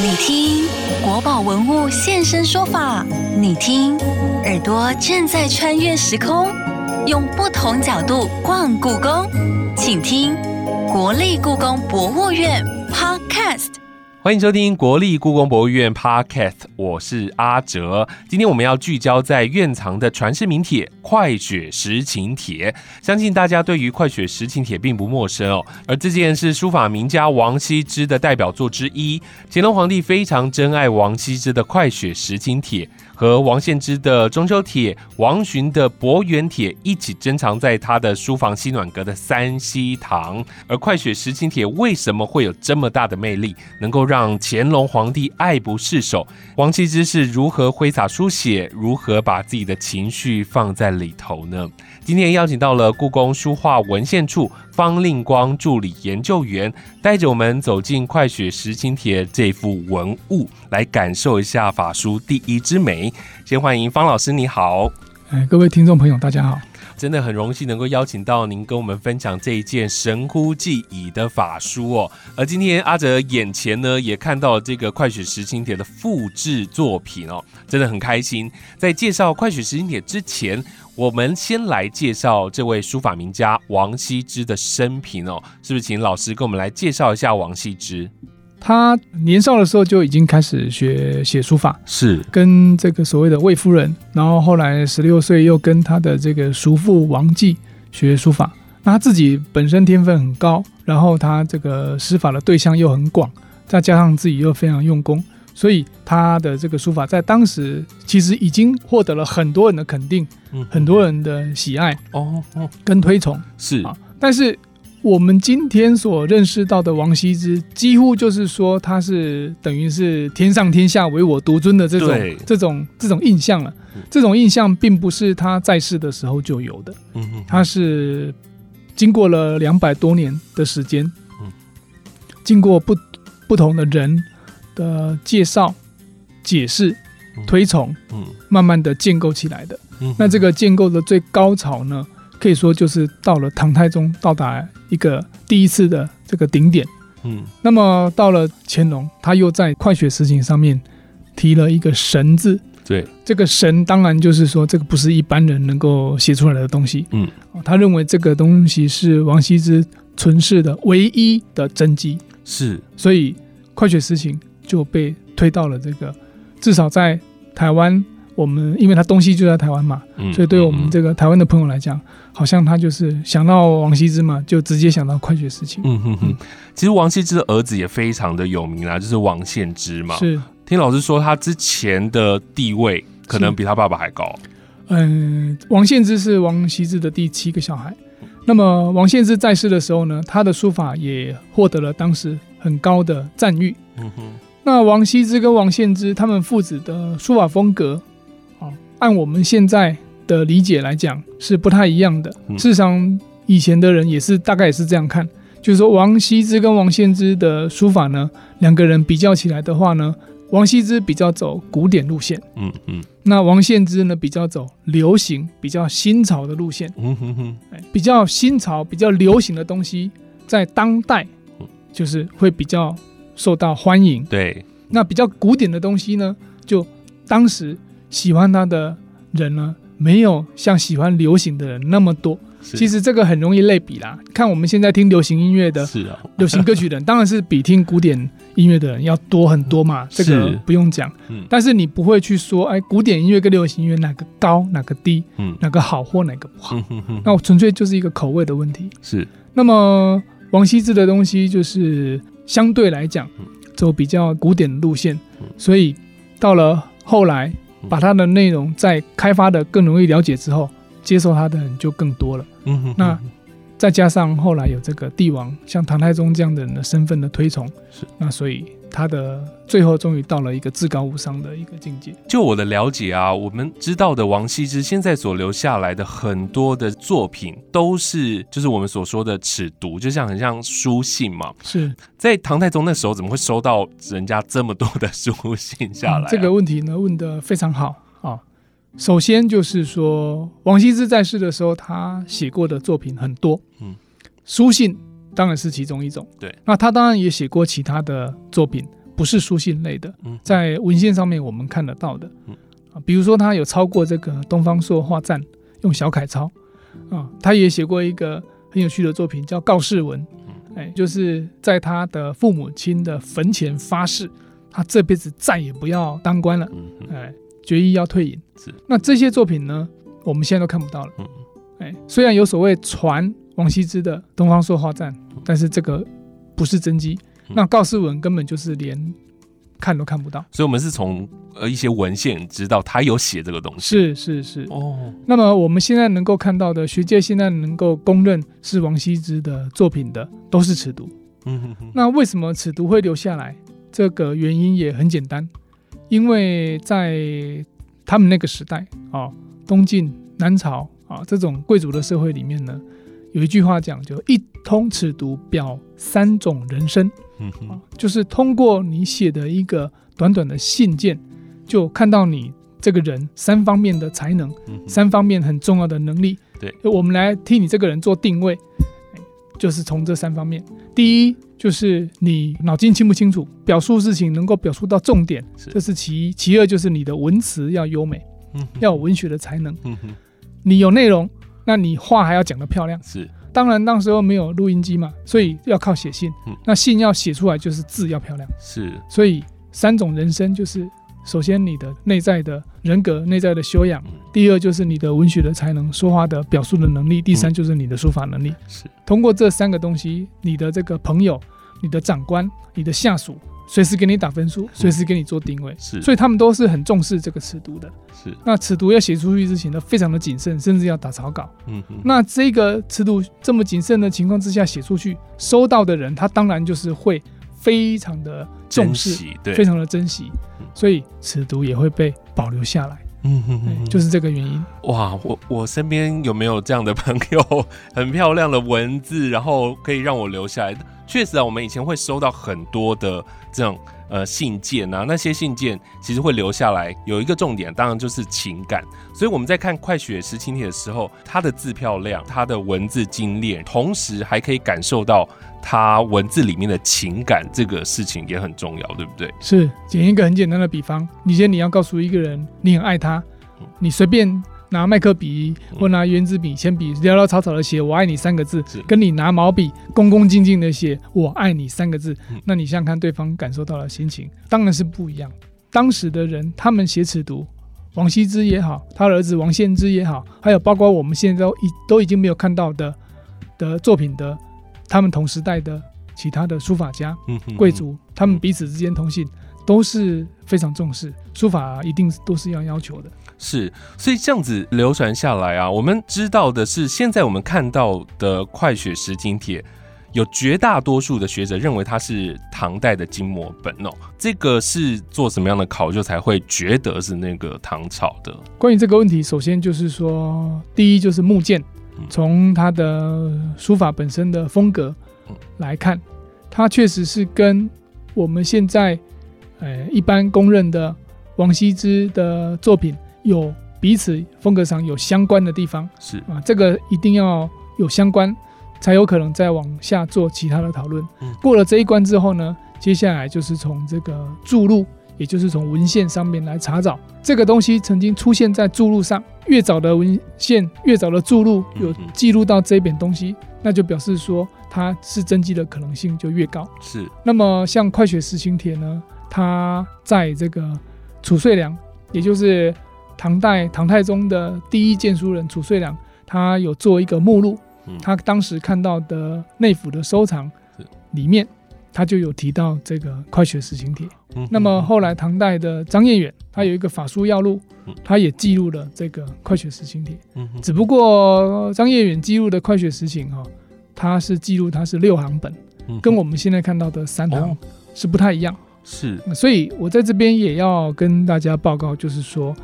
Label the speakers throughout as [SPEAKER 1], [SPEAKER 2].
[SPEAKER 1] 你听国宝文物现身说法，你听耳朵正在穿越时空，用不同角度逛故宫，请听国立故宫博物院 Podcast。
[SPEAKER 2] 欢迎收听国立故宫博物院 Podcast，我是阿哲。今天我们要聚焦在院藏的传世名帖《快雪时晴帖》，相信大家对于《快雪时晴帖》并不陌生哦。而这件是书法名家王羲之的代表作之一，乾隆皇帝非常珍爱王羲之的《快雪时晴帖》。和王献之的中秋帖、王洵的博远帖一起珍藏在他的书房西暖阁的三希堂。而快雪时晴帖为什么会有这么大的魅力，能够让乾隆皇帝爱不释手？王羲之是如何挥洒书写，如何把自己的情绪放在里头呢？今天邀请到了故宫书画文献处方令光助理研究员，带着我们走进《快雪时晴帖》这幅文物，来感受一下法书第一之美。先欢迎方老师，你好！
[SPEAKER 3] 哎，各位听众朋友，大家好！
[SPEAKER 2] 真的很荣幸能够邀请到您跟我们分享这一件神乎技已的法书哦。而今天阿哲眼前呢，也看到了这个《快雪时晴帖》的复制作品哦，真的很开心。在介绍《快雪时晴帖》之前，我们先来介绍这位书法名家王羲之的生平哦。是不是请老师跟我们来介绍一下王羲之？
[SPEAKER 3] 他年少的时候就已经开始学写书法，
[SPEAKER 2] 是
[SPEAKER 3] 跟这个所谓的魏夫人，然后后来十六岁又跟他的这个叔父王继学书法。那他自己本身天分很高，然后他这个施法的对象又很广，再加上自己又非常用功，所以他的这个书法在当时其实已经获得了很多人的肯定，很多人的喜爱哦，跟推崇
[SPEAKER 2] 是啊，
[SPEAKER 3] 但是。我们今天所认识到的王羲之，几乎就是说他是等于是天上天下唯我独尊的这种这种这种印象了。这种印象并不是他在世的时候就有的，他是经过了两百多年的时间，经过不不同的人的介绍、解释、推崇，慢慢的建构起来的。那这个建构的最高潮呢？可以说就是到了唐太宗到达一个第一次的这个顶点，嗯，那么到了乾隆，他又在《快雪时晴》上面提了一个“神”字，
[SPEAKER 2] 对，
[SPEAKER 3] 这个“神”当然就是说这个不是一般人能够写出来的东西，嗯，他认为这个东西是王羲之存世的唯一的真迹，
[SPEAKER 2] 是，
[SPEAKER 3] 所以《快雪时晴》就被推到了这个至少在台湾。我们因为他东西就在台湾嘛，所以对我们这个台湾的朋友来讲，好像他就是想到王羲之嘛，就直接想到快雪时晴。嗯哼
[SPEAKER 2] 哼，其实王羲之的儿子也非常的有名啦，就是王献之嘛。
[SPEAKER 3] 是，
[SPEAKER 2] 听老师说他之前的地位可能比他爸爸还高。
[SPEAKER 3] 嗯，王献之是王羲之的第七个小孩。那么王献之在世的时候呢，他的书法也获得了当时很高的赞誉。嗯哼，那王羲之跟王献之他们父子的书法风格。按我们现在的理解来讲，是不太一样的。事实上，以前的人也是大概也是这样看，就是说王羲之跟王献之的书法呢，两个人比较起来的话呢，王羲之比较走古典路线，嗯嗯，那王献之呢比较走流行、比较新潮的路线，嗯哼哼，比较新潮、比较流行的东西，在当代就是会比较受到欢迎。
[SPEAKER 2] 对，
[SPEAKER 3] 那比较古典的东西呢，就当时。喜欢他的人呢，没有像喜欢流行的人那么多。其实这个很容易类比啦。看我们现在听流行音乐的，
[SPEAKER 2] 是啊，
[SPEAKER 3] 流行歌曲的人当然是比听古典音乐的人要多很多嘛。这个不用讲。嗯。但是你不会去说，哎，古典音乐跟流行音乐哪个高，哪个低，嗯，哪个好或哪个不好。嗯哼那我纯粹就是一个口味的问题。
[SPEAKER 2] 是。
[SPEAKER 3] 那么王羲之的东西就是相对来讲走比较古典的路线，所以到了后来。把它的内容在开发的更容易了解之后，接受它的人就更多了。嗯哼，那再加上后来有这个帝王，像唐太宗这样的人的身份的推崇，是那所以。他的最后终于到了一个至高无上的一个境界。
[SPEAKER 2] 就我的了解啊，我们知道的王羲之现在所留下来的很多的作品，都是就是我们所说的尺牍，就像很像书信嘛。
[SPEAKER 3] 是
[SPEAKER 2] 在唐太宗那时候，怎么会收到人家这么多的书信下来？
[SPEAKER 3] 这个问题呢，问的非常好啊。首先就是说，王羲之在世的时候，他写过的作品很多，嗯，书信。当然是其中一种。
[SPEAKER 2] 对，
[SPEAKER 3] 那他当然也写过其他的作品，不是书信类的，
[SPEAKER 2] 嗯
[SPEAKER 3] 在文献上面我们看得到的。
[SPEAKER 2] 嗯。
[SPEAKER 3] 啊，比如说他有抄过这个东方朔画赞，用小楷抄啊，他也写过一个很有趣的作品叫告示文，哎，就是在他的父母亲的坟前发誓，他这辈子再也不要当官了，哎，决意要退隐。
[SPEAKER 2] 是。
[SPEAKER 3] 那这些作品呢，我们现在都看不到了。
[SPEAKER 2] 嗯。
[SPEAKER 3] 哎，虽然有所谓传王羲之的东方朔画赞，但是这个不是真迹。
[SPEAKER 2] 嗯
[SPEAKER 3] 那告示文根本就是连看都看不到。
[SPEAKER 2] 所以我们是从呃一些文献知道他有写这个东西。
[SPEAKER 3] 是是是。
[SPEAKER 2] 哦，
[SPEAKER 3] 那么我们现在能够看到的，学界现在能够公认是王羲之的作品的，都是尺牍。
[SPEAKER 2] 嗯哼哼，
[SPEAKER 3] 那为什么尺牍会留下来？这个原因也很简单，因为在他们那个时代啊、东晋、南朝啊这种贵族的社会里面呢，有一句话讲，就一通尺牍表三种人生
[SPEAKER 2] 嗯
[SPEAKER 3] 就是通过你写的一个短短的信件，就看到你这个人三方面的才能，
[SPEAKER 2] 嗯
[SPEAKER 3] 三方面很重要的能力。
[SPEAKER 2] 对，
[SPEAKER 3] 我们来替你这个人做定位，哎就是从这三方面。第一就是你脑筋清不清楚，表述事情能够表述到重点，
[SPEAKER 2] 是
[SPEAKER 3] 这是其一。其二就是你的文词要优美，
[SPEAKER 2] 嗯
[SPEAKER 3] 要有文学的才能。
[SPEAKER 2] 嗯哼，
[SPEAKER 3] 你有内容，那你话还要讲得漂亮。
[SPEAKER 2] 是
[SPEAKER 3] 当然，那时候没有录音机嘛，所以要靠写信。
[SPEAKER 2] 嗯
[SPEAKER 3] 那信要写出来，就是字要漂亮。
[SPEAKER 2] 是，
[SPEAKER 3] 所以三种人生就是，首先你的内在的人格、内在的修养
[SPEAKER 2] 嗯；
[SPEAKER 3] 第二就是你的文学的才能、说话的表述的能力；第三
[SPEAKER 2] 嗯
[SPEAKER 3] 就是你的书法能力。
[SPEAKER 2] 是，
[SPEAKER 3] 通过这三个东西，你的这个朋友、你的长官、你的下属，随时给你打分数，随时给你做定位。
[SPEAKER 2] 是，
[SPEAKER 3] 所以他们都是很重视这个尺牍的。
[SPEAKER 2] 是，
[SPEAKER 3] 那尺牍要写出去之前呢，非常的谨慎，甚至要打草稿。
[SPEAKER 2] 嗯哼，
[SPEAKER 3] 那这个尺度这么谨慎的情况之下写出去，收到的人他当然就是会非常的重视，
[SPEAKER 2] 对，
[SPEAKER 3] 非常的珍惜
[SPEAKER 2] 嗯，
[SPEAKER 3] 所以尺度也会被保留下来，
[SPEAKER 2] 嗯哼
[SPEAKER 3] 哎
[SPEAKER 2] 哼，
[SPEAKER 3] 就是这个原因。
[SPEAKER 2] 哇，我我身边有没有这样的朋友？很漂亮的文字，然后可以让我留下来。确实啊，我们以前会收到很多的这种呃信件啊，那些信件其实会留下来。有一个重点，当然就是情感。所以我们在看《快雪时晴帖》的时候，它的字漂亮，它的文字精炼，同时还可以感受到它文字里面的情感，这个事情也很重要，对不对？
[SPEAKER 3] 是，简一个很简单的比方，你今天你要告诉一个人你很爱他，你随便拿麦克笔
[SPEAKER 2] 嗯。
[SPEAKER 3] 或拿圆珠笔、铅笔潦潦草草的写“我爱你”三个字，跟你拿毛笔恭恭敬敬的写“我爱你”三个字
[SPEAKER 2] 嗯，
[SPEAKER 3] 那你想想看对方感受到的心情，当然是不一样。当时的人，他们写尺牍，王羲之也好，他的儿子王献之也好，还有包括我们现在都已都已经没有看到的的作品的，他们同时代的其他的书法家，贵族，他们彼此之间通信都是非常重视书法，一定都是要要求的。
[SPEAKER 2] 是，所以这样子流传下来啊，我们知道的是，现在我们看到的《快雪时晴帖》，有绝大多数的学者认为它是唐代的金摹本哦。这个是做什么样的考究才会觉得是那个唐朝的？
[SPEAKER 3] 关于这个问题，首先就是说，第一就是木剑
[SPEAKER 2] 嗯，
[SPEAKER 3] 从它的书法本身的风格
[SPEAKER 2] 嗯
[SPEAKER 3] 来看，它确实是跟我们现在呃一般公认的王羲之的作品有彼此风格上有相关的地方。
[SPEAKER 2] 是，
[SPEAKER 3] 啊，这个一定要有相关，才有可能再往下做其他的讨论。
[SPEAKER 2] 嗯
[SPEAKER 3] 过了这一关之后呢，接下来就是从这个注入，也就是从文献上面来查找这个东西曾经出现在注入上。越早的文献，越早的注入有记录到这一本东西，那就表示说它是真迹的可能性就越高。
[SPEAKER 2] 是，
[SPEAKER 3] 那么像《快雪时晴帖》呢，它在这个褚遂良，也就是唐代唐太宗的第一荐书人褚遂良，他有做一个目录
[SPEAKER 2] 嗯，
[SPEAKER 3] 他当时看到的内府的收藏里面，他就有提到这个《快雪时晴帖》。
[SPEAKER 2] 嗯
[SPEAKER 3] 那么后来唐代的张彦远，他有一个法书要录
[SPEAKER 2] 嗯，
[SPEAKER 3] 他也记录了这个《快雪时晴帖》。
[SPEAKER 2] 嗯
[SPEAKER 3] 只不过张彦远记录的《快雪时晴》哈，他是记录他是六行本，跟我们现在看到的三行
[SPEAKER 2] 哦。
[SPEAKER 3] 是不太一样。
[SPEAKER 2] 是，
[SPEAKER 3] 所以我在这边也要跟大家报告，就是说，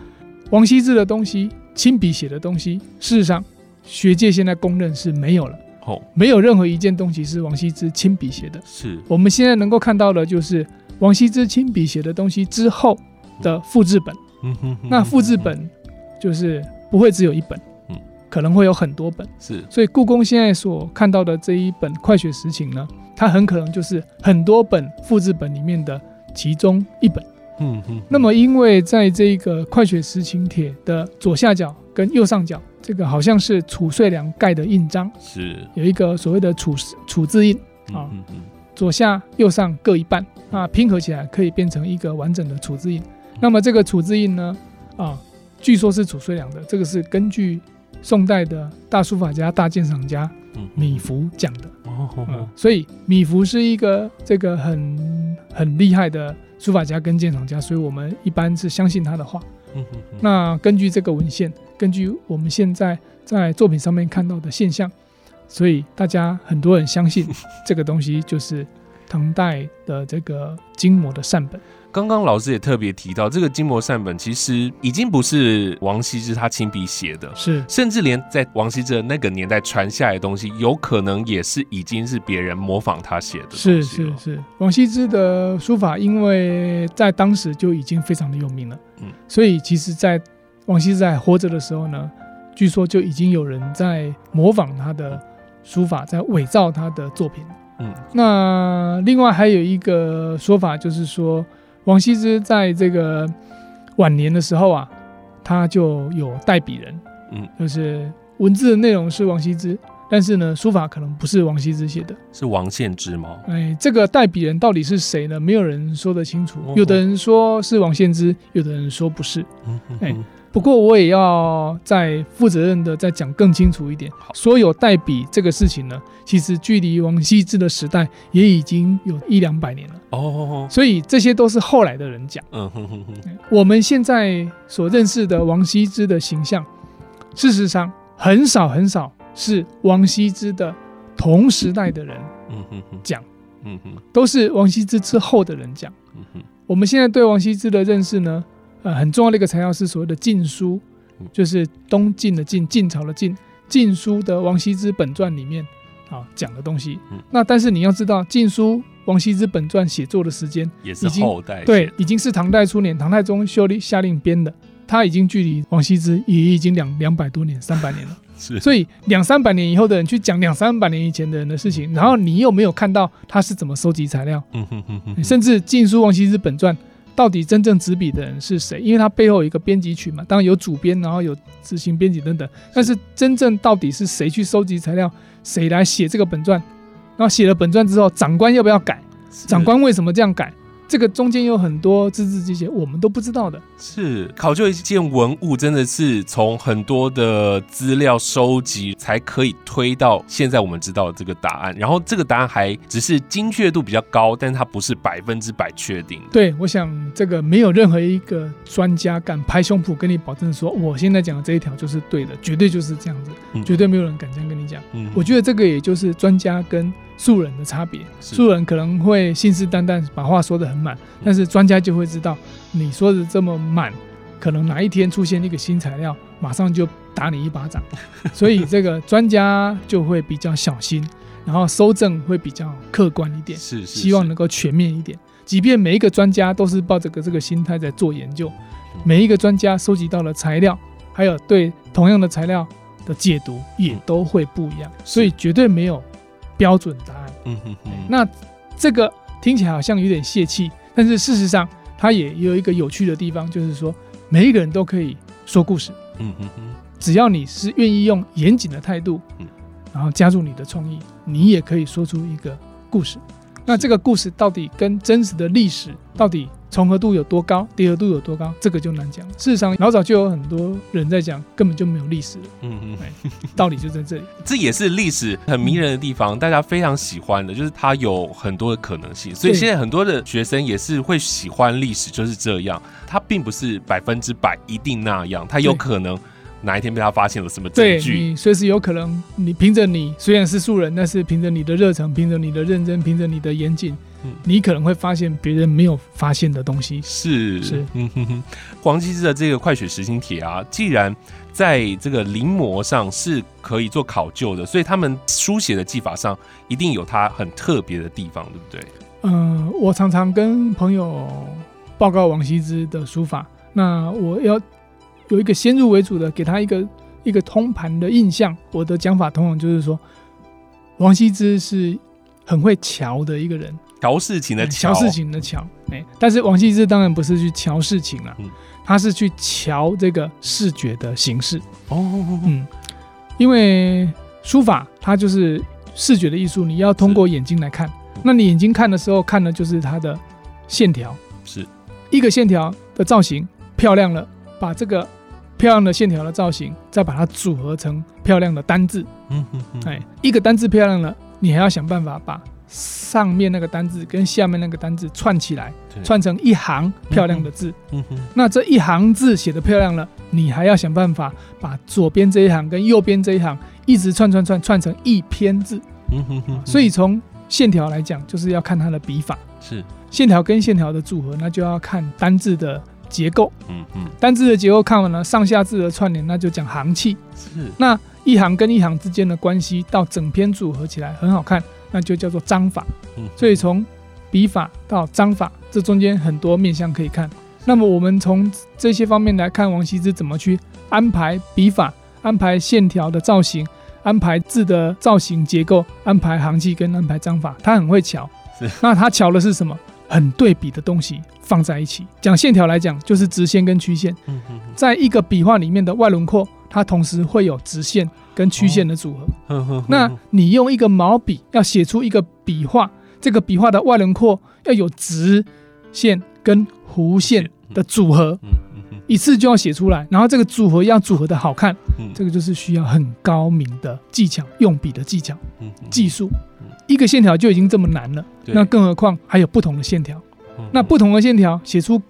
[SPEAKER 3] 王羲之的东西，亲笔写的东西，事实上学界现在公认是没有了，
[SPEAKER 2] 哦，
[SPEAKER 3] 没有任何一件东西是王羲之亲笔写的。
[SPEAKER 2] 是，
[SPEAKER 3] 我们现在能够看到的就是王羲之亲笔写的东西之后的复制本。
[SPEAKER 2] 嗯哼哼。
[SPEAKER 3] 那复制本就是不会只有一本
[SPEAKER 2] 嗯，
[SPEAKER 3] 可能会有很多本。
[SPEAKER 2] 是，
[SPEAKER 3] 所以故宫现在所看到的这一本《快雪时晴》呢，它很可能就是很多本复制本里面的其中一本。
[SPEAKER 2] 嗯嗯，
[SPEAKER 3] 那么，因为在这个快雪时晴帖的左下角跟右上角，这个好像是褚遂良盖的印章，
[SPEAKER 2] 是
[SPEAKER 3] 有一个所谓的褚褚字印，啊
[SPEAKER 2] 嗯嗯
[SPEAKER 3] 左下右上各一半，啊，拼合起来可以变成一个完整的褚字印。那么这个褚字印呢，啊，据说是褚遂良的，这个是根据宋代的大书法家、大鉴赏家
[SPEAKER 2] 嗯
[SPEAKER 3] 米芾讲的。
[SPEAKER 2] 哦哦
[SPEAKER 3] 嗯，所以米芾是一个这个很很厉害的书法家跟鉴赏家，所以我们一般是相信他的话。那根据这个文献，根据我们现在在作品上面看到的现象，所以大家很多人相信这个东西就是唐代的这个金模的善本。
[SPEAKER 2] 刚刚老师也特别提到，这个金膜善本其实已经不是王羲之他亲笔写的，
[SPEAKER 3] 是。
[SPEAKER 2] 甚至连在王羲之的那个年代传下来的东西，有可能也是已经是别人模仿他写的东
[SPEAKER 3] 是是是，王羲之的书法，因为在当时就已经非常的有名了，
[SPEAKER 2] 嗯。
[SPEAKER 3] 所以其实，在王羲之在活着的时候呢，据说就已经有人在模仿他的书法，在伪造他的作品。
[SPEAKER 2] 嗯。
[SPEAKER 3] 那另外还有一个说法，就是说王羲之在这个晚年的时候啊，他就有代笔人，
[SPEAKER 2] 嗯，
[SPEAKER 3] 就是文字的内容是王羲之，但是呢，书法可能不是王羲之写的。
[SPEAKER 2] 是王献之吗？
[SPEAKER 3] 哎，这个代笔人到底是谁呢？没有人说得清楚
[SPEAKER 2] 哦。
[SPEAKER 3] 有的人说是王献之，有的人说不是。
[SPEAKER 2] 嗯嗯
[SPEAKER 3] 哎
[SPEAKER 2] 嗯
[SPEAKER 3] 不过我也要再负责任的再讲更清楚一点。
[SPEAKER 2] 好。
[SPEAKER 3] 说有代笔这个事情呢，其实距离王羲之的时代也已经有一两百年了，
[SPEAKER 2] 哦，
[SPEAKER 3] 所以这些都是后来的人讲。
[SPEAKER 2] 嗯哼哼哼，
[SPEAKER 3] 哎我们现在所认识的王羲之的形象，事实上很少很少是王羲之的同时代的人讲，
[SPEAKER 2] 嗯哼。
[SPEAKER 3] 都是王羲之之后的人讲。
[SPEAKER 2] 嗯哼，
[SPEAKER 3] 我们现在对王羲之的认识呢，呃，很重要的一个材料是所谓的《晋书
[SPEAKER 2] 嗯》，
[SPEAKER 3] 就是东晋的晋，晋朝的晋，《晋书》的王羲之本传里面啊讲的东西
[SPEAKER 2] 嗯。
[SPEAKER 3] 那但是你要知道，《晋书》王羲之本传写作的时间，
[SPEAKER 2] 也是
[SPEAKER 3] 已经
[SPEAKER 2] 后代，，
[SPEAKER 3] 对已经是唐代初年，唐太宗修令下令编的，他已经距离王羲之也已经两两百多年、三百年了。
[SPEAKER 2] 是，
[SPEAKER 3] 所以两三百年以后的人去讲两三百年以前的人的事情，然后你又没有看到他是怎么收集材料，
[SPEAKER 2] 嗯哼哼哼，
[SPEAKER 3] 甚至《晋书·王羲之本传》到底真正执笔的人是谁？因为他背后有一个编辑群嘛，当然有主编，然后有执行编辑等等。但是真正到底是谁去收集材料，谁来写这个本传？然后写了本传之后，长官要不要改？长官为什么这样改？这个中间有很多字字迹迹，我们都不知道的。
[SPEAKER 2] 是考究一件文物，真的是从很多的资料收集，才可以推到现在我们知道的这个答案。然后这个答案还只是精确度比较高，但是它不是百分之百确定。
[SPEAKER 3] 对，我想这个没有任何一个专家敢拍胸脯跟你保证说，我现在讲的这一条就是对的，绝对就是这样子，
[SPEAKER 2] 嗯
[SPEAKER 3] 绝对没有人敢这样跟你讲。
[SPEAKER 2] 嗯
[SPEAKER 3] 我觉得这个也就是专家跟素人的差别。素人可能会信誓旦旦把话说的很满，但是专家就会知道你说的这么满，可能哪一天出现一个新材料，马上就打你一巴掌。所以这个专家就会比较小心，然后收证会比较客观一点，
[SPEAKER 2] 是是
[SPEAKER 3] 希望能够全面一点。即便每一个专家都是抱着个这个心态在做研究，每一个专家收集到的材料，还有对同样的材料的解读也都会不一样，所以绝对没有标准答案。
[SPEAKER 2] 嗯哼哼，
[SPEAKER 3] 那这个听起来好像有点泄气，但是事实上它也有一个有趣的地方，就是说每一个人都可以说故事，
[SPEAKER 2] 嗯哼哼，
[SPEAKER 3] 只要你是愿意用严谨的态度
[SPEAKER 2] 嗯，
[SPEAKER 3] 然后加入你的创意，你也可以说出一个故事。那这个故事到底跟真实的历史到底重合度有多高，叠合度有多高，这个就难讲了。事实上，老早就有很多人在讲，根本就没有历史了，
[SPEAKER 2] 嗯哼。
[SPEAKER 3] 哎，道理就在这里。
[SPEAKER 2] 这也是历史很迷人的地方，大家非常喜欢的，就是它有很多的可能性。所以现在很多的学生也是会喜欢历史，就是这样。它并不是百分之百一定那样，它有可能哪一天被他发现了什么证
[SPEAKER 3] 对
[SPEAKER 2] 据。
[SPEAKER 3] 你随时有可能，你凭着你虽然是素人，但是凭着你的热忱，凭着你的认真，凭着你的严谨，
[SPEAKER 2] 嗯
[SPEAKER 3] 你可能会发现别人没有发现的东西。
[SPEAKER 2] 是
[SPEAKER 3] 是，
[SPEAKER 2] 嗯哼哼，黄羲之的这个快雪时晴帖啊，既然在这个临摹上是可以做考究的，所以他们书写的技法上一定有它很特别的地方，对不对？
[SPEAKER 3] 嗯、我常常跟朋友报告王羲之的书法，那我要有一个先入为主的给他一个一个通盘的印象。我的讲法通常就是说，王羲之是很会瞧的一个人，
[SPEAKER 2] 调事情的
[SPEAKER 3] 瞧事情的瞧，哎，但是王羲之当然不是去瞧事情了，他是去瞧这个视觉的形式。哦，嗯，因为书法它就是视觉的艺术，你要通过眼睛来看。那你眼睛看的时候，看的就是它的线条，
[SPEAKER 2] 是。
[SPEAKER 3] 一个线条的造型漂亮了，把这个漂亮的线条的造型再把它组合成漂亮的单字。嗯嗯嗯，哎，一个单字漂亮了，你还要想办法把上面那个单字跟下面那个单字串起来，串成一行漂亮的字。嗯哼，那这一行字写的漂亮了，你还要想办法把左边这一行跟右边这一行一直串串串串成一篇字。嗯哼哼，所以从线条来讲，就是要看它的笔法。
[SPEAKER 2] 是
[SPEAKER 3] 线条跟线条的组合，那就要看单字的结构。嗯嗯，单字的结构看完了，上下字的串联，那就讲行气。
[SPEAKER 2] 是
[SPEAKER 3] 那一行跟一行之间的关系，到整篇组合起来很好看，那就叫做章法。嗯，所以从笔法到章法，这中间很多面向可以看。那么我们从这些方面来看，王羲之怎么去安排笔法，安排线条的造型。安排字的造型结构，安排行气跟安排章法，他很会巧。
[SPEAKER 2] 是，
[SPEAKER 3] 那他巧的是什么？很对比的东西放在一起。讲线条来讲，就是直线跟曲线。在一个笔画里面的外轮廓，它同时会有直线跟曲线的组合。那你用一个毛笔要写出一个笔画，这个笔画的外轮廓要有直线跟弧线的组合。一次就要写出来，然后这个组合要组合的好看，这个就是需要很高明的技巧，用笔的技巧，技术。一个线条就已经这么难了，那更何况还有不同的线条。那不同的线条写出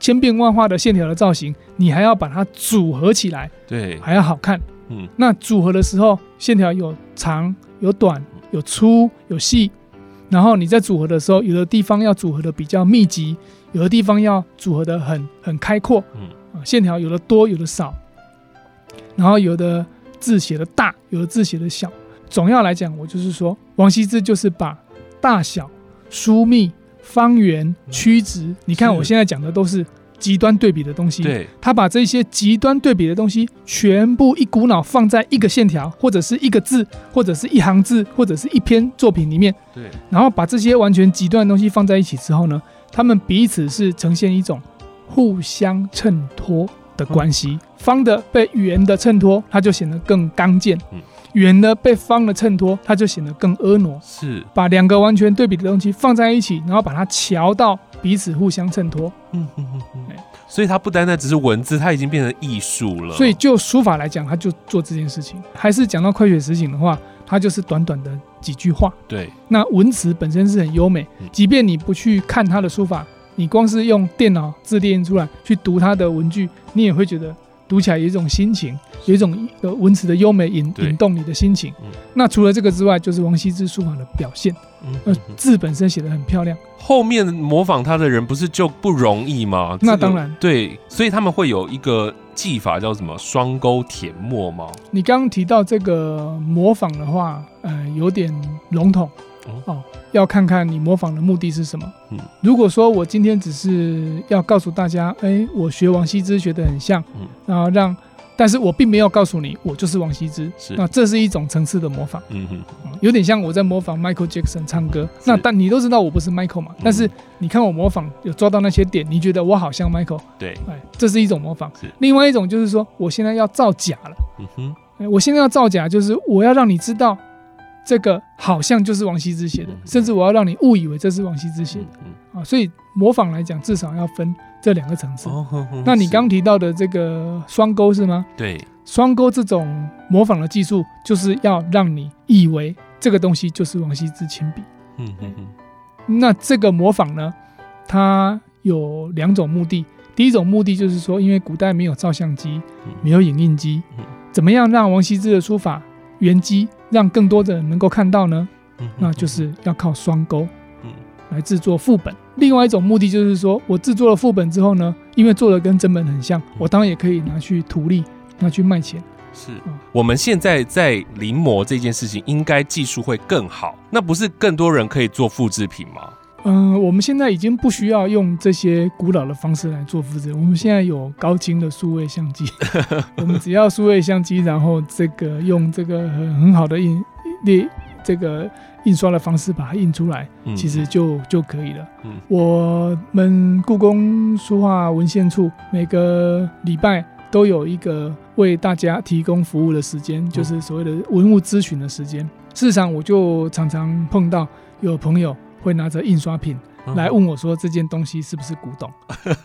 [SPEAKER 3] 千变万化的线条的造型，你还要把它组合起来，
[SPEAKER 2] 对，
[SPEAKER 3] 还要好看。嗯，那组合的时候，线条有长有短，有粗有细，然后你在组合的时候，有的地方要组合的比较密集，有的地方要组合的很很开阔。嗯。啊，线条有的多，有的少，然后有的字写的大，有的字写的小。总要来讲，我就是说，王羲之就是把大小、疏密、方圆、曲直，你看我现在讲的都是极端对比的东西。
[SPEAKER 2] 对，
[SPEAKER 3] 他把这些极端对比的东西全部一股脑放在一个线条，或者是一个字，或者是一行字，或者是一篇作品里面。
[SPEAKER 2] 对，
[SPEAKER 3] 然后把这些完全极端的东西放在一起之后呢，他们彼此是呈现一种。互相衬托的关系，方的被圆的衬托，它就显得更刚健；圆的被方的衬托，它就显得更婀娜。
[SPEAKER 2] 是
[SPEAKER 3] 把两个完全对比的东西放在一起，然后把它调到彼此互相衬托。嗯嗯
[SPEAKER 2] 嗯嗯。所以它不单单只是文字，它已经变成艺术了。
[SPEAKER 3] 所以就书法来讲，它就做这件事情。还是讲到快雪时晴的话，它就是短短的几句话。
[SPEAKER 2] 对，
[SPEAKER 3] 那文词本身是很优美，即便你不去看它的书法。你光是用电脑字列出来去读它的文句，你也会觉得读起来有一种心情，有一种呃文词的优美引引动你的心情。那除了这个之外，就是王羲之书法的表现，呃，字本身写的很漂亮。
[SPEAKER 2] 后面模仿他的人不是就不容易吗？
[SPEAKER 3] 那当然，
[SPEAKER 2] 对，所以他们会有一个技法叫什么双钩填墨吗？
[SPEAKER 3] 你刚刚提到这个模仿的话，呃，有点笼统。哦，要看看你模仿的目的是什么。嗯，如果说我今天只是要告诉大家，哎，我学王羲之学得很像，嗯，然后让，但是我并没有告诉你我就是王羲之，
[SPEAKER 2] 是，
[SPEAKER 3] 那这是一种层次的模仿。嗯哼，有点像我在模仿 Michael Jackson 唱歌。那但你都知道我不是 Michael 嘛？但是你看我模仿有抓到那些点，你觉得我好像 Michael？
[SPEAKER 2] 对，
[SPEAKER 3] 哎，这是一种模仿。另外一种就是说，我现在要造假了。嗯哼，我现在要造假，就是我要让你知道。这个好像就是王羲之写的，甚至我要让你误以为这是王羲之写的啊！所以模仿来讲，至少要分这两个层次。那你刚提到的这个双钩是吗？
[SPEAKER 2] 对，
[SPEAKER 3] 双钩这种模仿的技术，就是要让你以为这个东西就是王羲之亲笔。嗯嗯嗯。那这个模仿呢，它有两种目的。第一种目的就是说，因为古代没有照相机，没有影印机，怎么样让王羲之的书法原机？让更多的人能够看到呢，那就是要靠双钩，嗯来制作副本。另外一种目的就是说，我制作了副本之后呢，因为做的跟真本很像，我当然也可以拿去图利，拿去卖钱。
[SPEAKER 2] 是，我们现在在临摹这件事情，应该技术会更好，那不是更多人可以做复制品吗？
[SPEAKER 3] 嗯，我们现在已经不需要用这些古老的方式来做复制。我们现在有高清的数位相机，我们只要数位相机，然后这个用这个很很好的印列这个印刷的方式把它印出来，
[SPEAKER 2] 嗯
[SPEAKER 3] 其实就就可以了。
[SPEAKER 2] 嗯
[SPEAKER 3] 我们故宫书画文献处每个礼拜都有一个为大家提供服务的时间，就是所谓的文物咨询的时间。事实上，我就常常碰到有朋友会拿着印刷品
[SPEAKER 2] 嗯
[SPEAKER 3] 来问我说这件东西是不是古董？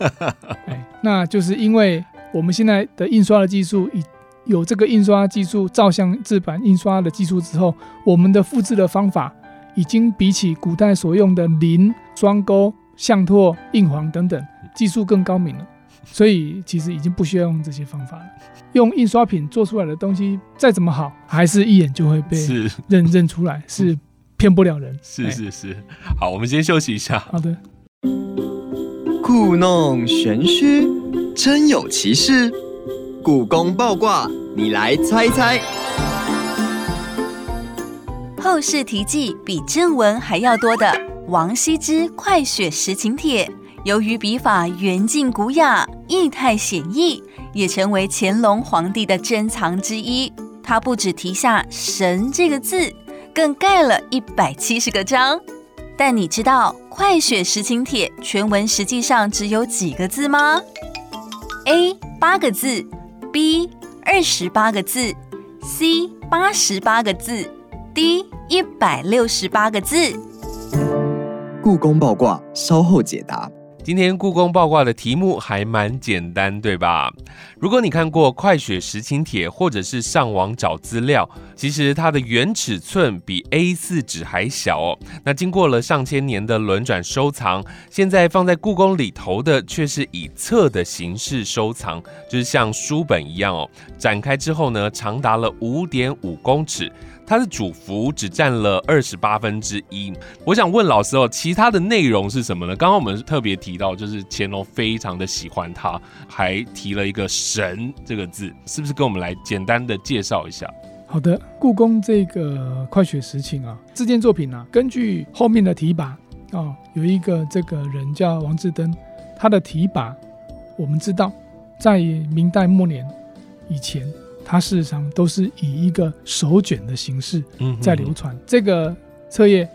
[SPEAKER 3] 哎，那就是因为我们现在的印刷的技术已有这个印刷技术、照相制版印刷的技术之后，我们的复制的方法已经比起古代所用的磷、双钩、相拓、印黄等等技术更高明了。所以其实已经不需要用这些方法了。用印刷品做出来的东西再怎么好，还是一眼就会被认认出来，是骗不了人。
[SPEAKER 2] 是
[SPEAKER 3] 哎
[SPEAKER 2] 是是，好，我们先休息一下。
[SPEAKER 3] 好的。
[SPEAKER 4] 故弄玄虚，真有其事。故宫爆卦，你来猜猜。
[SPEAKER 1] 后世题记比正文还要多的王羲之《快雪时晴帖》，由于笔法圆净古雅、意态显逸，也成为乾隆皇帝的珍藏之一。他不止题下“神”这个字，更盖了一百七十个章。但你知道《快雪时晴帖》全文实际上只有几个字吗？A 八个字，B 二十八个字，C 八十八个字，D 一百六十八个字。
[SPEAKER 4] 故宫爆卦，稍后解答。
[SPEAKER 2] 今天故宫爆卦的题目还蛮简单，对吧？如果你看过《快雪时晴帖》，或者是上网找资料，其实它的原尺寸比 A4 纸还小哦。那经过了上千年的轮转收藏，现在放在故宫里头的却是以册的形式收藏，就是像书本一样哦。展开之后呢，长达了五点五公尺。它的主幅只占了二十八分之一。我想问老师哦，其他的内容是什么呢？刚刚我们特别提到，就是乾隆非常的喜欢它，还提了一个“神”这个字，是不是跟我们来简单的介绍一下？
[SPEAKER 3] 好的，故宫这个《快雪时晴》啊，这件作品啊，根据后面的题跋哦，有一个这个人叫王志登，他的题跋我们知道，在明代末年以前，它事实上都是以一个手卷的形式
[SPEAKER 2] 嗯
[SPEAKER 3] 在流传。这个册页，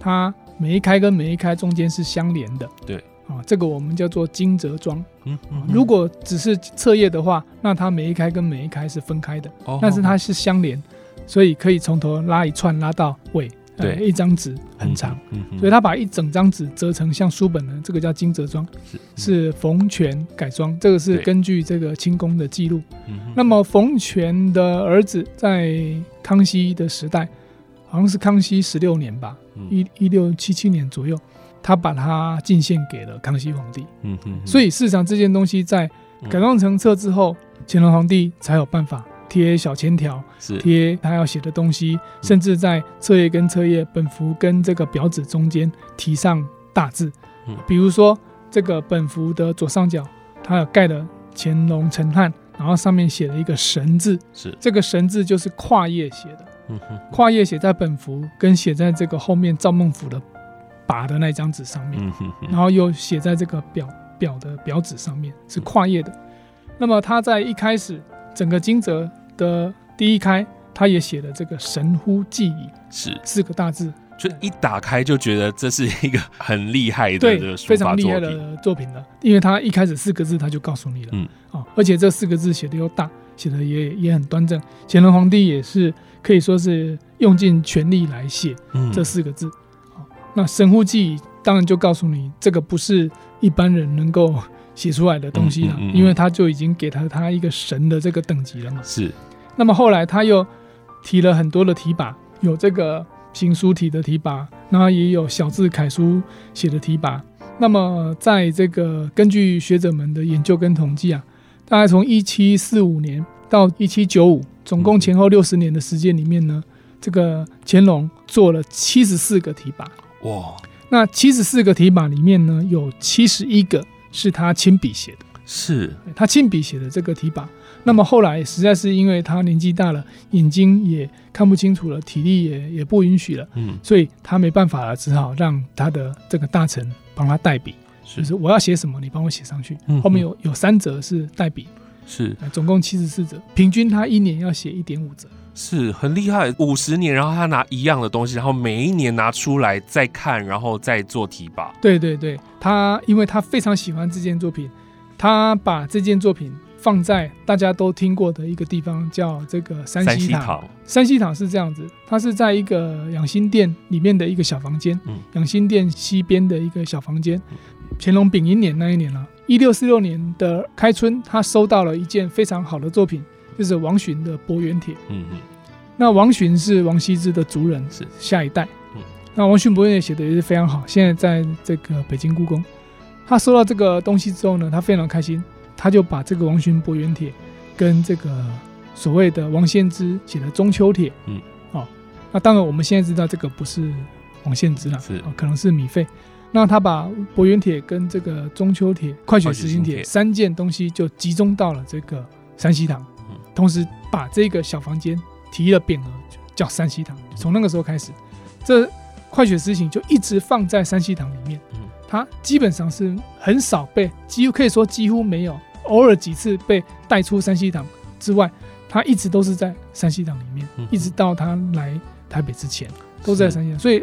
[SPEAKER 3] 它每一开跟每一开中间是相连的。
[SPEAKER 2] 对，
[SPEAKER 3] 啊，这个我们叫做金折装。
[SPEAKER 2] 嗯嗯
[SPEAKER 3] 如果只是册页的话，那它每一开跟每一开是分开的。
[SPEAKER 2] 哦
[SPEAKER 3] 但是它是相连，所以可以从头拉一串拉到尾。呃
[SPEAKER 2] 对。
[SPEAKER 3] 一张纸很长，，
[SPEAKER 2] 嗯嗯
[SPEAKER 3] 所以他把一整张纸折成像书本的，这个叫金折装，
[SPEAKER 2] 是。
[SPEAKER 3] 是冯权改装。这个是根据这个清宫的记录。那么冯权的儿子在康熙的时代，好像是康熙十六年吧，
[SPEAKER 2] 嗯。
[SPEAKER 3] 一一六七七年左右，他把它进献给了康熙皇帝。
[SPEAKER 2] 嗯哼。
[SPEAKER 3] 所以事实上这件东西在
[SPEAKER 2] 嗯。
[SPEAKER 3] 改装成册之后，乾隆皇帝才有办法贴小签条，
[SPEAKER 2] 是。
[SPEAKER 3] 贴他要写的东西，甚至在册页跟册页、本幅跟这个表纸中间提上大字。
[SPEAKER 2] 嗯。
[SPEAKER 3] 比如说这个本幅的左上角，它有盖了乾隆陈汉，然后上面写了一个神字，
[SPEAKER 2] 是，
[SPEAKER 3] 这个神字就是跨页写的，
[SPEAKER 2] 嗯哼。
[SPEAKER 3] 跨页写在本幅跟写在这个后面赵孟俯的跋的那张纸上面。
[SPEAKER 2] 嗯哼哼。
[SPEAKER 3] 然后又写在这个表表的表纸上面，是跨页的。那么他在一开始整个金泽的第一开，他也写了这个“神乎记矣
[SPEAKER 2] 是”，
[SPEAKER 3] 四个大字，
[SPEAKER 2] 就一打开就觉得这是一个很厉害的
[SPEAKER 3] 非常厉害，的作品了。因为他一开始四个字他就告诉你了，
[SPEAKER 2] 嗯，
[SPEAKER 3] 哦，而且这四个字写的又大，写的也也很端正。乾隆皇帝也是可以说是用尽全力来写，
[SPEAKER 2] 嗯
[SPEAKER 3] 这四个字。好，那神乎记忆当然就告诉你，这个不是一般人能够写出来的东西了，因为他就已经给他他一个神的这个等级了嘛。
[SPEAKER 2] 是
[SPEAKER 3] 那么后来他又提了很多的提拔，有这个行书体的提拔，然后也有小字楷书写的提拔。那么在这个根据学者们的研究跟统计啊，大概从一七四五年到一七九五，总共前后六十年的时间里面呢，这个乾隆做了七十四个提拔。
[SPEAKER 2] 哇，
[SPEAKER 3] 那七十四个提拔里面呢，有七十一个是他亲笔写的。
[SPEAKER 2] 是
[SPEAKER 3] 他亲笔写的这个题跋。那么后来实在是因为他年纪大了，眼睛也看不清楚了，体力也也不允许了，
[SPEAKER 2] 嗯
[SPEAKER 3] 所以他没办法了，只好让他的这个大臣帮他代笔，
[SPEAKER 2] 是
[SPEAKER 3] 就是我要写什么，你帮我写上去
[SPEAKER 2] 嗯。
[SPEAKER 3] 后面有有三折是代笔，
[SPEAKER 2] 是
[SPEAKER 3] 呃总共七十四折，平均他一年要写一点五折。
[SPEAKER 2] 是很厉害，五十年，然后他拿一样的东西，然后每一年拿出来再看，然后再做提拔。
[SPEAKER 3] 对对对，他因为他非常喜欢这件作品，他把这件作品放在大家都听过的一个地方，叫这个山
[SPEAKER 2] 山
[SPEAKER 3] 西堂。
[SPEAKER 2] 西堂，
[SPEAKER 3] 山西堂是这样子，它是在一个养心殿里面的一个小房间，
[SPEAKER 2] 嗯
[SPEAKER 3] 养心殿西边的一个小房间。乾隆丙寅年那一年了、一六四六年的开春，他收到了一件非常好的作品，就是王洵的《伯远帖》。
[SPEAKER 2] 嗯嗯，
[SPEAKER 3] 那王洵是王羲之的族人，
[SPEAKER 2] 是
[SPEAKER 3] 下一代。
[SPEAKER 2] 嗯
[SPEAKER 3] 那王洵伯远帖写的也是非常好，现在在这个北京故宫。他收到这个东西之后呢，他非常开心，他就把这个王洵伯远帖跟这个所谓的王献之写的中秋帖，
[SPEAKER 2] 嗯，
[SPEAKER 3] 哦，那当然我们现在知道这个不是王献之了，
[SPEAKER 2] 是
[SPEAKER 3] 哦可能是米芾。那他把伯远帖跟这个中秋帖、快雪时晴帖三件东西就集中到了这个山西堂，
[SPEAKER 2] 嗯
[SPEAKER 3] 同时把这个小房间提了匾额，叫山西堂。从那个时候开始，这快雪时晴就一直放在山西堂里面。
[SPEAKER 2] 嗯
[SPEAKER 3] 它基本上是很少被，几乎可以说几乎没有，偶尔几次被带出山西堂之外，它一直都是在山西堂里面，
[SPEAKER 2] 嗯
[SPEAKER 3] 一直到他来台北之前都在山西堂。所以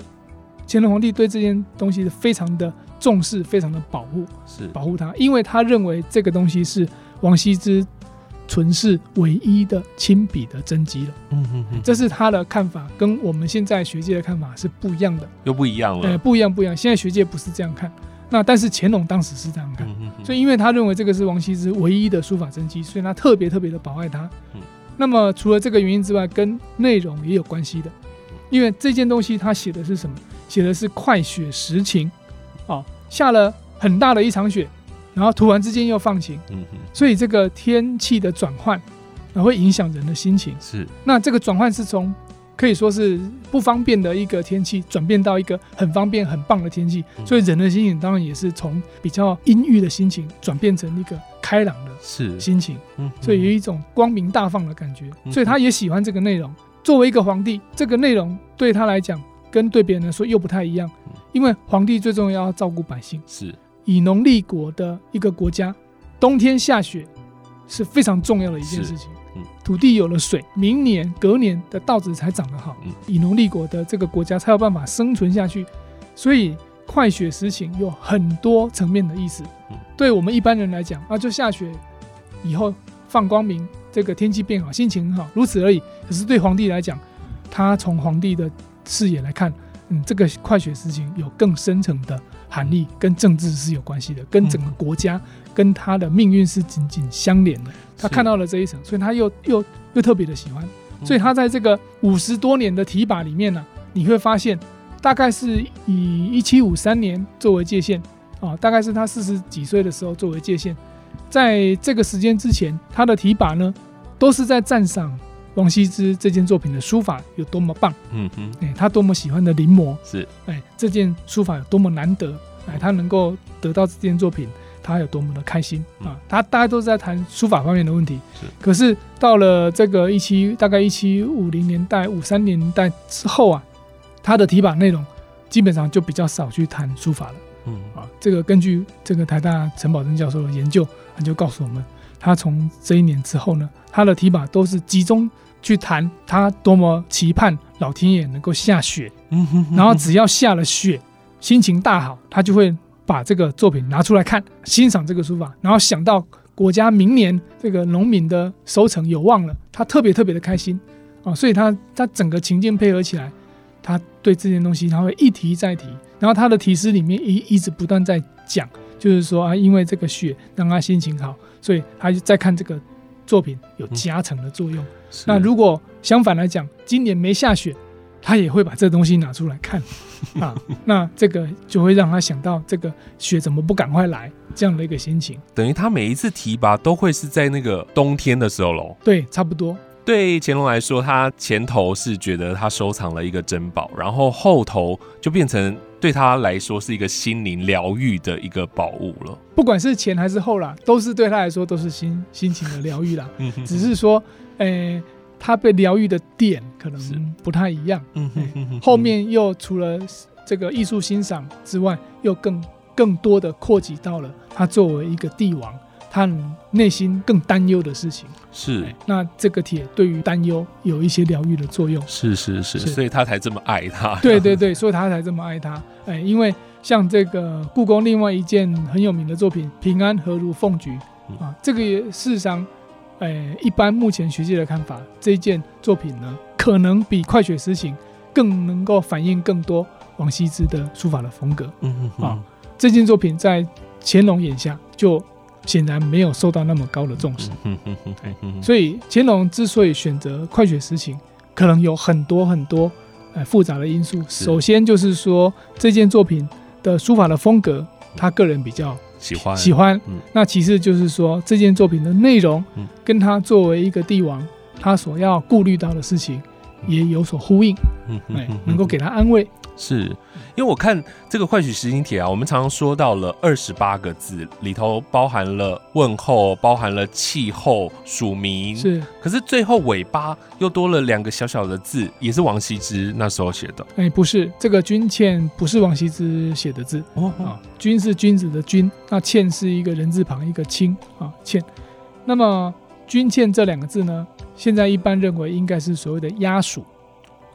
[SPEAKER 3] 乾隆皇帝对这件东西非常的重视，非常的保护。
[SPEAKER 2] 是
[SPEAKER 3] 保护它，因为他认为这个东西是王羲之存世唯一的亲笔的真迹了，
[SPEAKER 2] 嗯嗯嗯，
[SPEAKER 3] 这是他的看法，跟我们现在学界的看法是不一样的。
[SPEAKER 2] 又不一样
[SPEAKER 3] 呃，
[SPEAKER 2] 了。
[SPEAKER 3] 不一样，不一样。现在学界不是这样看，那但是乾隆当时是这样看，所以因为他认为这个是王羲之唯一的书法真迹，所以他特别特别的保爱它。
[SPEAKER 2] 嗯
[SPEAKER 3] 那么除了这个原因之外，跟内容也有关系的，因为这件东西他写的是什么？写的是快雪时晴，哦，下了很大的一场雪，然后突然之间又放晴，
[SPEAKER 2] 嗯嗯
[SPEAKER 3] 所以这个天气的转换，啊，会影响人的心情。
[SPEAKER 2] 是。
[SPEAKER 3] 那这个转换是从可以说是不方便的一个天气，转变到一个很方便、很棒的天气，
[SPEAKER 2] 嗯。
[SPEAKER 3] 所以人的心情当然也是从比较阴郁的心情转变成一个开朗的
[SPEAKER 2] 是，
[SPEAKER 3] 心情，
[SPEAKER 2] 嗯
[SPEAKER 3] 所以有一种光明大放的感觉。
[SPEAKER 2] 嗯
[SPEAKER 3] 所以他也喜欢这个内容。作为一个皇帝，这个内容对他来讲跟对别人来说又不太一样
[SPEAKER 2] 嗯，
[SPEAKER 3] 因为皇帝最重要要照顾百姓。
[SPEAKER 2] 是
[SPEAKER 3] 以农立国的一个国家，冬天下雪是非常重要的一件事情。
[SPEAKER 2] 嗯
[SPEAKER 3] 土地有了水，明年隔年的稻子才长得好。
[SPEAKER 2] 嗯
[SPEAKER 3] 以农立国的这个国家才有办法生存下去。所以快雪时晴有很多层面的意思。
[SPEAKER 2] 嗯
[SPEAKER 3] 对我们一般人来讲啊，就下雪以后放光明，这个天气变好，心情很好，如此而已。可是对皇帝来讲，他从皇帝的视野来看，嗯，这个快雪时晴有更深层的含义，跟政治是有关系的，跟整个国家、跟他的命运是紧紧相连的。他看到了这一层，所以他又又又特别的喜欢。
[SPEAKER 2] 嗯
[SPEAKER 3] 所以他在这个五十多年的提拔里面呢、你会发现，大概是以一七五三年作为界限啊，大概是他四十几岁的时候作为界限。在这个时间之前，他的提拔呢，都是在赞赏王羲之这件作品的书法有多么棒，
[SPEAKER 2] 嗯哼
[SPEAKER 3] 哎，他多么喜欢的临摹，
[SPEAKER 2] 是。
[SPEAKER 3] 哎，这件书法有多么难得，哎，他能够得到这件作品，他有多么的开心啊！他大家都是在谈书法方面的问题，
[SPEAKER 2] 是。
[SPEAKER 3] 可是到了这个一七大概一七五零年代、五三年代之后啊，他的题跋内容基本上就比较少去谈书法了
[SPEAKER 2] 嗯。
[SPEAKER 3] 啊。这个根据这个台大陈宝珍教授的研究，他就告诉我们，他从这一年之后呢，他的题跋都是集中去谈他多么期盼老天爷能够下雪。
[SPEAKER 2] 嗯哼哼
[SPEAKER 3] 然后只要下了雪，心情大好，他就会把这个作品拿出来看，欣赏这个书法，然后想到国家明年这个农民的收成有望了，他特别特别的开心。啊，所以他他整个情境配合起来，他对这件东西他会一提再提，然后他的题诗里面一一直不断在讲，就是说啊，因为这个雪让他心情好，所以他就在看这个作品有加成的作用。
[SPEAKER 2] 是
[SPEAKER 3] 那如果相反来讲，今年没下雪，他也会把这东西拿出来看 啊。那这个就会让他想到这个雪怎么不赶快来这样的一个心情。
[SPEAKER 2] 等于他每一次提拔都会是在那个冬天的时候喽。
[SPEAKER 3] 对，差不多。
[SPEAKER 2] 对乾隆来说，他前头是觉得他收藏了一个珍宝，然后后头就变成对他来说是一个心灵疗愈的一个宝物了。
[SPEAKER 3] 不管是前还是后啦，都是对他来说都是心心情的疗愈啦。只是说，诶、他被疗愈的点可
[SPEAKER 2] 是
[SPEAKER 3] 能不太一样。
[SPEAKER 2] 嗯哼哼哼
[SPEAKER 3] 后面又除了这个艺术欣赏之外，又更更多的扩及到了他作为一个帝王，他内心更担忧的事情。
[SPEAKER 2] 是
[SPEAKER 3] 那这个铁对于担忧有一些疗愈的作用。
[SPEAKER 2] 是是是，
[SPEAKER 3] 是
[SPEAKER 2] 所以他才这么爱他。
[SPEAKER 3] 对对对，所以他才这么爱他。哎，因为像这个故宫另外一件很有名的作品《平安何如凤菊》
[SPEAKER 2] 嗯
[SPEAKER 3] 啊，这个也事实上，哎，一般目前学界的看法，这件作品呢，可能比《快雪时晴》更能够反映更多王羲之的书法的风格。
[SPEAKER 2] 嗯嗯
[SPEAKER 3] 啊这件作品在乾隆眼下就显然没有受到那么高的重视。
[SPEAKER 2] 嗯嗯嗯嗯，
[SPEAKER 3] 所以乾隆之所以选择快雪时晴，可能有很多很多呃复杂的因素。首先就是说这件作品的书法的风格，他个人比较
[SPEAKER 2] 喜欢
[SPEAKER 3] 喜欢。
[SPEAKER 2] 嗯
[SPEAKER 3] 那其次就是说这件作品的内容
[SPEAKER 2] 嗯，
[SPEAKER 3] 跟他作为一个帝王，他所要顾虑到的事情也有所呼应，哎
[SPEAKER 2] 嗯，
[SPEAKER 3] 能够给他安慰。
[SPEAKER 2] 是。因为我看这个《快取实心帖》啊，我们常常说到了二十八个字，里头包含了问候，包含了气候、署名，
[SPEAKER 3] 是，
[SPEAKER 2] 可是最后尾巴又多了两个小小的字，也是王羲之那时候写的。
[SPEAKER 3] 哎，不是这个君倩不是王羲之写的字，
[SPEAKER 2] 哦。
[SPEAKER 3] 啊，君是君子的君，那倩是一个人字旁一个清啊，倩。那么君倩这两个字呢，现在一般认为应该是所谓的压属。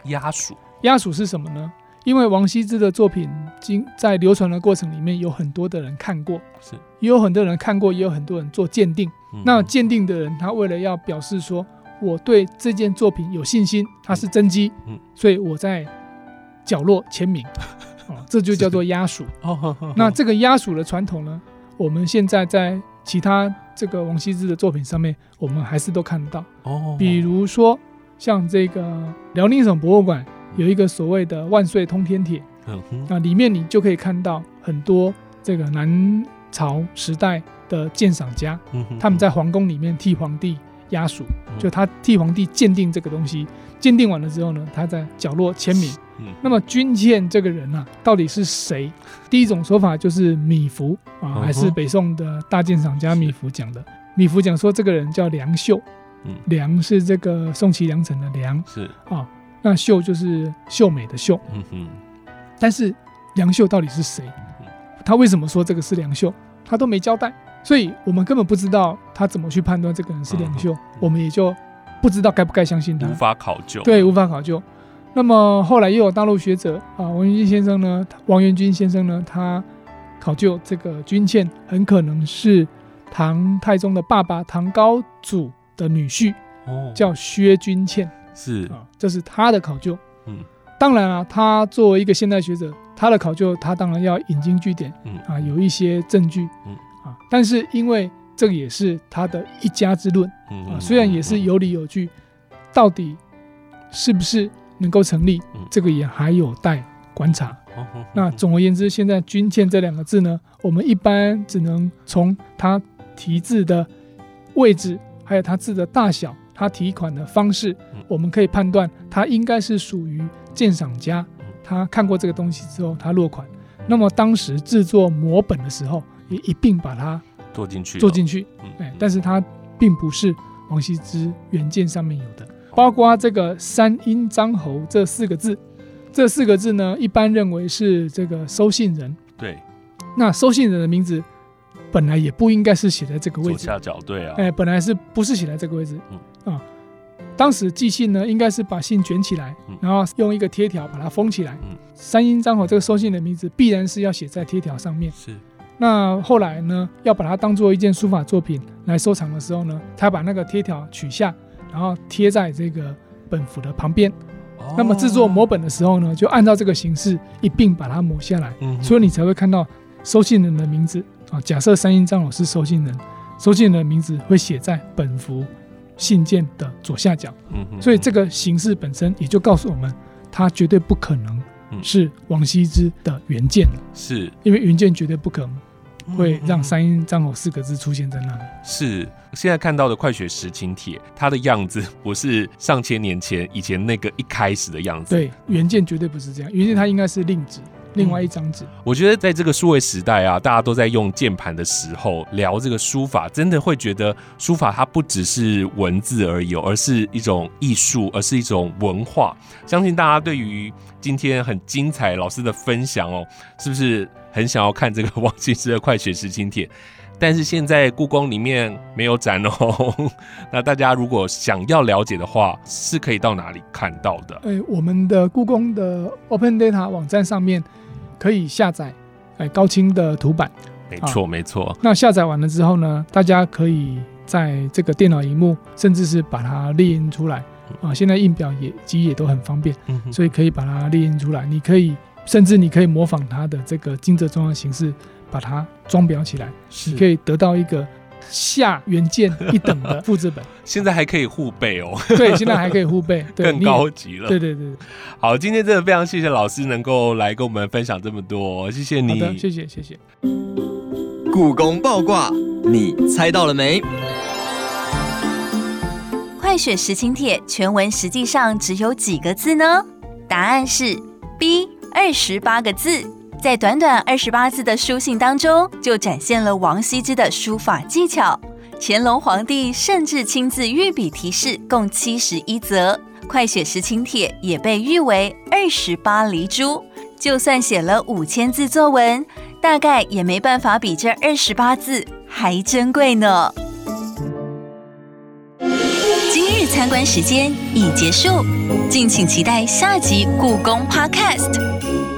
[SPEAKER 2] 鸭属
[SPEAKER 3] 压属是什么呢？因为王羲之的作品经在流传的过程里面，有很多的人看过，
[SPEAKER 2] 是，
[SPEAKER 3] 也有很多人看过，也有很多人做鉴定。
[SPEAKER 2] 嗯。
[SPEAKER 3] 那鉴定的人，他为了要表示说我对这件作品有信心，它是真迹，
[SPEAKER 2] 嗯。
[SPEAKER 3] 所以我在角落签名，哦，这就叫做压属。
[SPEAKER 2] 哦呵呵呵
[SPEAKER 3] 那这个压署的传统呢，我们现在在其他这个王羲之的作品上面，我们还是都看得到。
[SPEAKER 2] 哦，
[SPEAKER 3] 比如说，像这个辽宁省博物馆有一个所谓的“万岁通天帖
[SPEAKER 2] 嗯”，哼
[SPEAKER 3] 那里面你就可以看到很多这个南朝时代的鉴赏家，
[SPEAKER 2] 嗯哼
[SPEAKER 3] 他们在皇宫里面替皇帝压属，
[SPEAKER 2] 嗯
[SPEAKER 3] 就他替皇帝鉴定这个东西，鉴定完了之后呢，他在角落签名。
[SPEAKER 2] 嗯
[SPEAKER 3] 那么君倩这个人啊，到底是谁？第一种说法就是米芾啊，
[SPEAKER 2] 嗯
[SPEAKER 3] 还是北宋的大鉴赏家米芾讲的。米芾讲说这个人叫梁秀，
[SPEAKER 2] 嗯
[SPEAKER 3] 梁是这个宋齐梁陈的梁
[SPEAKER 2] 是
[SPEAKER 3] 啊，那秀就是秀美的秀。
[SPEAKER 2] 嗯哼
[SPEAKER 3] 但是梁秀到底是谁？他为什么说这个是梁秀？他都没交代，所以我们根本不知道他怎么去判断这个人是梁秀，我们也就不知道该不该相信他。
[SPEAKER 2] 无法考究
[SPEAKER 3] 对，无法考究。那么后来又有大陆学者啊，王元军先生呢，王元军先生呢，他考究这个君倩很可能是唐太宗的爸爸唐高祖的女婿，
[SPEAKER 2] 哦
[SPEAKER 3] 叫薛君倩
[SPEAKER 2] 是
[SPEAKER 3] 啊，这是他的考究。
[SPEAKER 2] 嗯
[SPEAKER 3] 当然啊，他作为一个现代学者，他的考究他当然要引经据典
[SPEAKER 2] 嗯
[SPEAKER 3] 啊，有一些证据
[SPEAKER 2] 嗯
[SPEAKER 3] 啊，但是因为这个也是他的一家之论。
[SPEAKER 2] 嗯
[SPEAKER 3] 啊，虽然也是有理有据，到底是不是能够成立
[SPEAKER 2] 嗯，
[SPEAKER 3] 这个也还有待观察。那总而言之，现在“军舰”这两个字呢，我们一般只能从它题字的位置，还有它字的大小，它提款的方式
[SPEAKER 2] 嗯，
[SPEAKER 3] 我们可以判断他应该是属于鉴赏家
[SPEAKER 2] 嗯。
[SPEAKER 3] 他看过这个东西之后，他落款。那么当时制作摹本的时候，也一并把它
[SPEAKER 2] 做进去
[SPEAKER 3] 做进去。
[SPEAKER 2] 嗯
[SPEAKER 3] 哎，但是它并不是王羲之原件上面有的，包括这个“三阴张侯”这四个字，这四个字呢，一般认为是这个收信人。
[SPEAKER 2] 对
[SPEAKER 3] 那收信人的名字本来也不应该是写在这个位置，
[SPEAKER 2] 左下角对啊
[SPEAKER 3] 哎，本来是不是写在这个位置？
[SPEAKER 2] 嗯
[SPEAKER 3] 啊，当时寄信呢，应该是把信卷起来
[SPEAKER 2] 嗯，
[SPEAKER 3] 然后用一个贴条把它封起来
[SPEAKER 2] 嗯。
[SPEAKER 3] 三阴张侯这个收信人的名字必然是要写在贴条上面。
[SPEAKER 2] 是
[SPEAKER 3] 那后来呢，要把它当做一件书法作品来收藏的时候呢，他把那个贴条取下，然后贴在这个本幅的旁边。那么制作摹本的时候呢，就按照这个形式一并把它抹下来，
[SPEAKER 2] 嗯
[SPEAKER 3] 所以你才会看到收信人的名字啊。假设三阴张老师收信人，收信人的名字会写在本幅信件的左下角，
[SPEAKER 2] 嗯哼
[SPEAKER 3] 所以这个形式本身也就告诉我们，它绝对不可能
[SPEAKER 2] 嗯。
[SPEAKER 3] 是王羲之的原件了，
[SPEAKER 2] 是。
[SPEAKER 3] 因为原件绝对不可能会让
[SPEAKER 2] 嗯
[SPEAKER 3] 三英张口四个字出现在那里。
[SPEAKER 2] 是。现在看到的《快雪时晴帖》，它的样子不是上千年前以前那个一开始的样子。
[SPEAKER 3] 对，原件绝对不是这样，原件它应该是令纸，另外一张纸。
[SPEAKER 2] 我觉得在这个数位时代啊，大家都在用键盘的时候聊这个书法，真的会觉得书法它不只是文字而已哦，而是一种艺术，而是一种文化。相信大家对于今天很精彩老师的分享哦，是不是很想要看这个王羲之的《快雪时晴帖》？但是现在故宫里面没有展哦。那大家如果想要了解的话，是可以到哪里看到的？
[SPEAKER 3] 哎，我们的故宫的 Open Data 网站上面可以下载哎高清的图版。
[SPEAKER 2] 没错，没错。
[SPEAKER 3] 那下载完了之后呢，大家可以在这个电脑荧幕，甚至是把它列印出来啊。现在印表也机也都很方便，所以可以把它列印出来。你可以，甚至你可以模仿它的这个金泽中央形式，把它装裱起来，你可以得到一个下原件一等的 复制本。
[SPEAKER 2] 现在还可以互背哦。
[SPEAKER 3] 对，现在还可以互背，
[SPEAKER 2] 更高级了。
[SPEAKER 3] 对对对。
[SPEAKER 2] 好，今天真的非常谢谢老师能够来跟我们分享这么多，谢谢你。
[SPEAKER 3] 好的，谢谢谢谢。
[SPEAKER 4] 故宫爆卦，你猜到了没？
[SPEAKER 1] 快雪时晴帖全文实际上只有几个字呢？答案是 B，二十八个字。在短短二十八字的书信当中，就展现了王羲之的书法技巧。乾隆皇帝甚至亲自御笔提示，共七十一则。快雪时晴帖也被誉为二十八离珠。就算写了五千字作文。大概也没办法比这二十八字还珍贵呢。今日参观时间已结束，敬请期待下集故宫 Podcast。